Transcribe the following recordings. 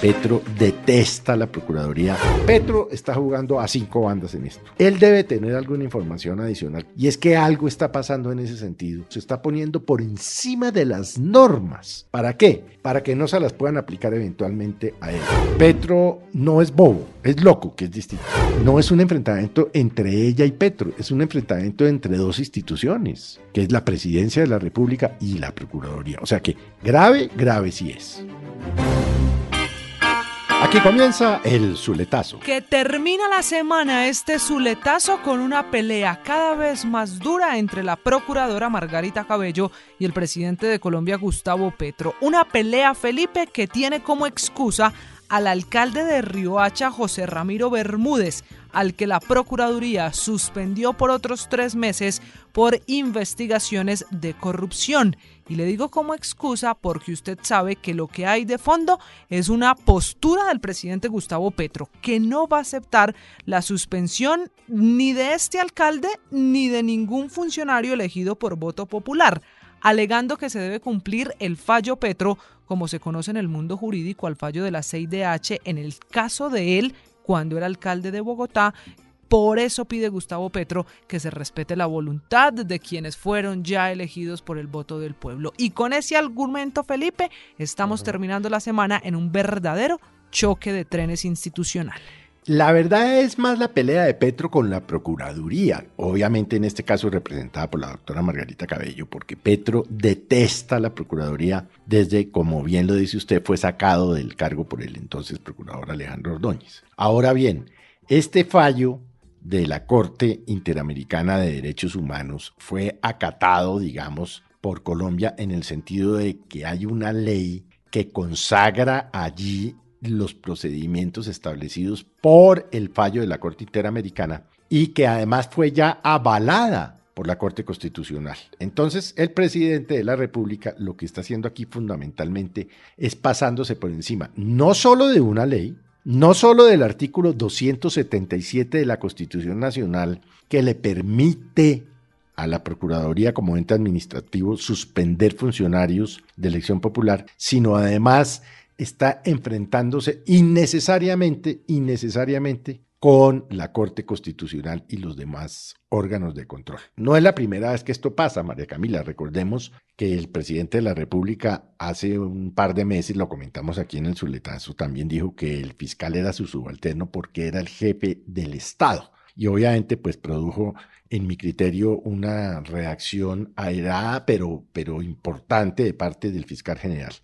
Petro detesta la Procuraduría. Petro está jugando a cinco bandas en esto. Él debe tener alguna información adicional y es que algo está pasando en ese sentido. Se está poniendo por encima de las normas. ¿Para qué? Para que no se las puedan aplicar eventualmente a él. Petro no es bobo, es loco, que es distinto. No es un enfrentamiento entre ella y Petro, es un enfrentamiento entre dos instituciones, que es la presidencia de la República y la Procuraduría. O sea que grave, grave sí es. Aquí comienza el Zuletazo. Que termina la semana este Zuletazo con una pelea cada vez más dura entre la procuradora Margarita Cabello y el presidente de Colombia Gustavo Petro. Una pelea, Felipe, que tiene como excusa al alcalde de Riohacha, José Ramiro Bermúdez, al que la Procuraduría suspendió por otros tres meses por investigaciones de corrupción. Y le digo como excusa porque usted sabe que lo que hay de fondo es una postura del presidente Gustavo Petro, que no va a aceptar la suspensión ni de este alcalde ni de ningún funcionario elegido por voto popular alegando que se debe cumplir el fallo Petro como se conoce en el mundo jurídico al fallo de la 6DH en el caso de él cuando era alcalde de Bogotá. Por eso pide Gustavo Petro que se respete la voluntad de quienes fueron ya elegidos por el voto del pueblo. Y con ese argumento, Felipe, estamos terminando la semana en un verdadero choque de trenes institucional. La verdad es más la pelea de Petro con la Procuraduría, obviamente en este caso representada por la doctora Margarita Cabello, porque Petro detesta la Procuraduría desde, como bien lo dice usted, fue sacado del cargo por el entonces Procurador Alejandro Ordóñez. Ahora bien, este fallo de la Corte Interamericana de Derechos Humanos fue acatado, digamos, por Colombia en el sentido de que hay una ley que consagra allí los procedimientos establecidos por el fallo de la Corte Interamericana y que además fue ya avalada por la Corte Constitucional. Entonces, el presidente de la República lo que está haciendo aquí fundamentalmente es pasándose por encima, no solo de una ley, no solo del artículo 277 de la Constitución Nacional que le permite a la Procuraduría como ente administrativo suspender funcionarios de elección popular, sino además está enfrentándose innecesariamente, innecesariamente con la Corte Constitucional y los demás órganos de control. No es la primera vez que esto pasa, María Camila. Recordemos que el presidente de la República hace un par de meses, lo comentamos aquí en el Zuletazo, también dijo que el fiscal era su subalterno porque era el jefe del Estado. Y obviamente pues produjo en mi criterio una reacción airada pero, pero importante de parte del fiscal general.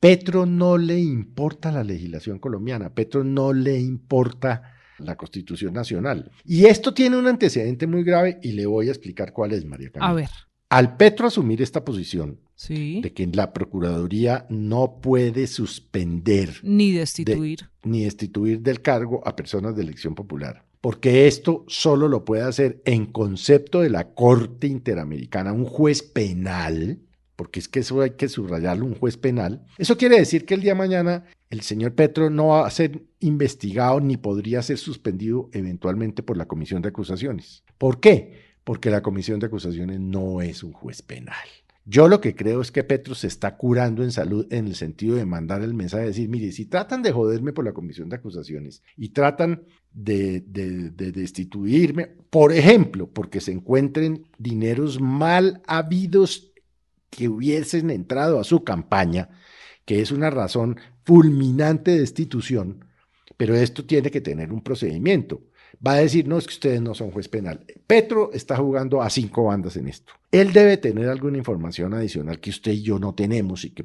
Petro no le importa la legislación colombiana, Petro no le importa la Constitución Nacional. Y esto tiene un antecedente muy grave y le voy a explicar cuál es, María Camila. A ver. Al Petro asumir esta posición sí. de que la Procuraduría no puede suspender ni destituir ni destituir del cargo a personas de elección popular, porque esto solo lo puede hacer en concepto de la Corte Interamericana, un juez penal porque es que eso hay que subrayarlo, un juez penal. Eso quiere decir que el día de mañana el señor Petro no va a ser investigado ni podría ser suspendido eventualmente por la Comisión de Acusaciones. ¿Por qué? Porque la Comisión de Acusaciones no es un juez penal. Yo lo que creo es que Petro se está curando en salud en el sentido de mandar el mensaje de decir, mire, si tratan de joderme por la comisión de acusaciones y tratan de, de, de, destituirme, por ejemplo, porque se encuentren dineros mal habidos que hubiesen entrado a su campaña, que es una razón fulminante de destitución, pero esto tiene que tener un procedimiento. Va a decir, no, es que ustedes no son juez penal. Petro está jugando a cinco bandas en esto. Él debe tener alguna información adicional que usted y yo no tenemos y que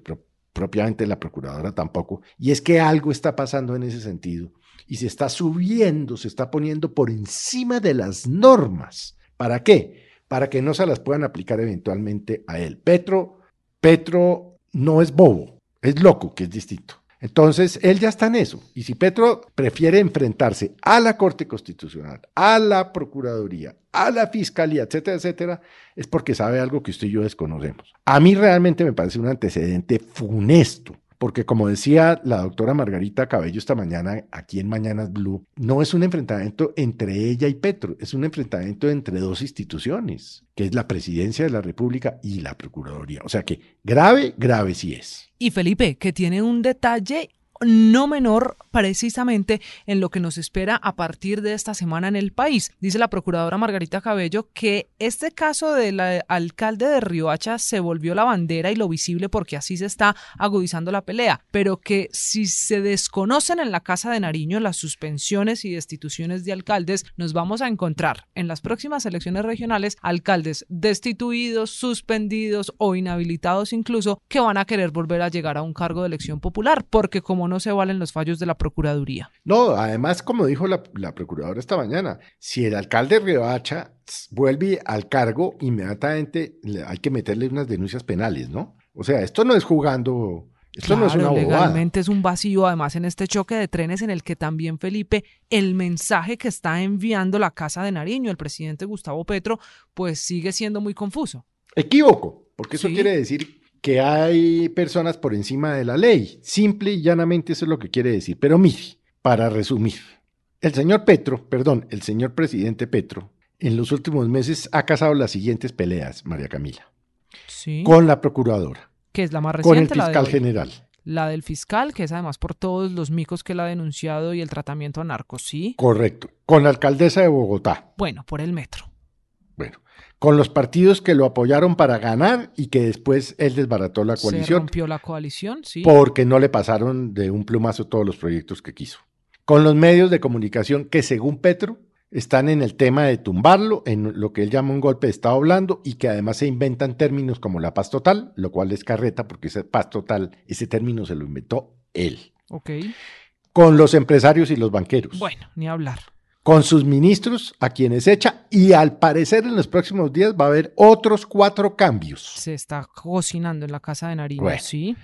propiamente la procuradora tampoco. Y es que algo está pasando en ese sentido y se está subiendo, se está poniendo por encima de las normas. ¿Para qué? Para que no se las puedan aplicar eventualmente a él. Petro, Petro no es bobo, es loco, que es distinto. Entonces, él ya está en eso. Y si Petro prefiere enfrentarse a la Corte Constitucional, a la Procuraduría, a la Fiscalía, etcétera, etcétera, es porque sabe algo que usted y yo desconocemos. A mí realmente me parece un antecedente funesto porque como decía la doctora Margarita Cabello esta mañana aquí en Mañanas Blue, no es un enfrentamiento entre ella y Petro, es un enfrentamiento entre dos instituciones, que es la presidencia de la República y la Procuraduría. O sea que grave, grave sí es. Y Felipe, que tiene un detalle no menor precisamente en lo que nos espera a partir de esta semana en el país. Dice la procuradora Margarita Cabello que este caso del alcalde de Riohacha se volvió la bandera y lo visible porque así se está agudizando la pelea, pero que si se desconocen en la Casa de Nariño las suspensiones y destituciones de alcaldes, nos vamos a encontrar en las próximas elecciones regionales alcaldes destituidos, suspendidos o inhabilitados incluso que van a querer volver a llegar a un cargo de elección popular, porque como no se valen los fallos de la Procuraduría. No, además, como dijo la, Procuradora esta mañana, si el alcalde Riohacha vuelve al cargo, inmediatamente hay que meterle unas denuncias penales, ¿no? O sea, esto no es jugando esto no es una legalmente es un vacío, además en este choque de trenes en el que también Felipe, el mensaje que está enviando la Casa de Nariño, el presidente Gustavo Petro, pues sigue siendo muy confuso. Equívoco, porque eso quiere decir que hay personas por encima de la ley. Simple y llanamente eso es lo que quiere decir. Pero mire, para resumir, el señor Petro, perdón, el señor presidente Petro, en los últimos meses ha casado las siguientes peleas, María Camila. Sí. Con la procuradora. Que es la más reciente. Con el fiscal general. La del fiscal, que es además por todos los micos que él ha denunciado y el tratamiento a narcos, ¿sí? Correcto. Con la alcaldesa de Bogotá. Bueno, por el metro. Bueno, con los partidos que lo apoyaron para ganar y que después él desbarató la coalición. Se rompió la coalición, sí. Porque no le pasaron de un plumazo todos los proyectos que quiso. Con los medios de comunicación que según Petro están en el tema de tumbarlo, en lo que él llama un golpe de Estado blando y que además se inventan términos como la paz total, lo cual es carreta porque esa paz total, ese término se lo inventó él. Ok. Con los empresarios y los banqueros. Bueno, ni hablar con sus ministros a quienes echa y al parecer en los próximos días va a haber otros cuatro cambios. Se está cocinando en la casa de Nariño, sí.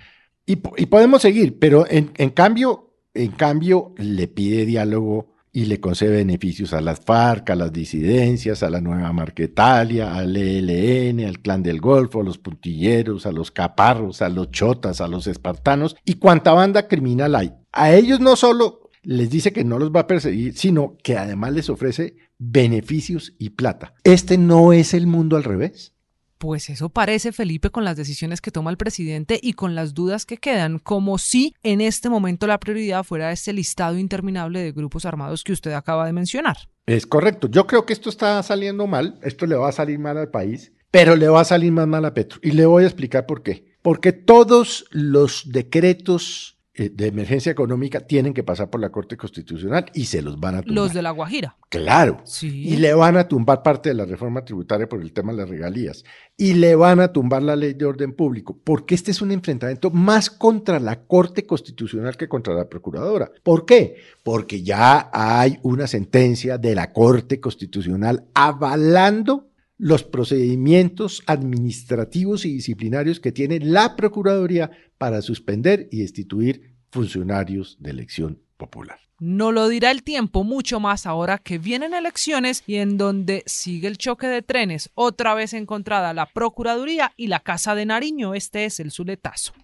Y, podemos seguir, pero en, cambio, en cambio le pide diálogo y le concede beneficios a las FARC, a las disidencias, a la nueva Marquetalia, al ELN, al Clan del Golfo, a los puntilleros, a los caparros, a los chotas, a los espartanos y cuanta banda criminal hay. A ellos no solo les dice que no los va a perseguir, sino que además les ofrece beneficios y plata. ¿Este no es el mundo al revés? Pues eso parece, Felipe, con las decisiones que toma el presidente y con las dudas que quedan, como si en este momento la prioridad fuera este listado interminable de grupos armados que usted acaba de mencionar. Es correcto. Yo creo que esto está saliendo mal, esto le va a salir mal al país, pero le va a salir más mal a Petro. Y le voy a explicar por qué. Porque todos los decretos de emergencia económica tienen que pasar por la Corte Constitucional y se los van a tumbar. Los de La Guajira. Claro. Sí. Y le van a tumbar parte de la reforma tributaria por el tema de las regalías. Y le van a tumbar la ley de orden público, porque este es un enfrentamiento más contra la Corte Constitucional que contra la Procuradora. ¿Por qué? Porque ya hay una sentencia de la Corte Constitucional avalando los procedimientos administrativos y disciplinarios que tiene la Procuraduría para suspender y destituir funcionarios de elección popular. No lo dirá el tiempo, mucho más ahora que vienen elecciones y en donde sigue el choque de trenes, otra vez encontrada la Procuraduría y la Casa de Nariño. Este es el Zuletazo.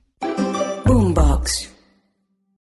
Boombox.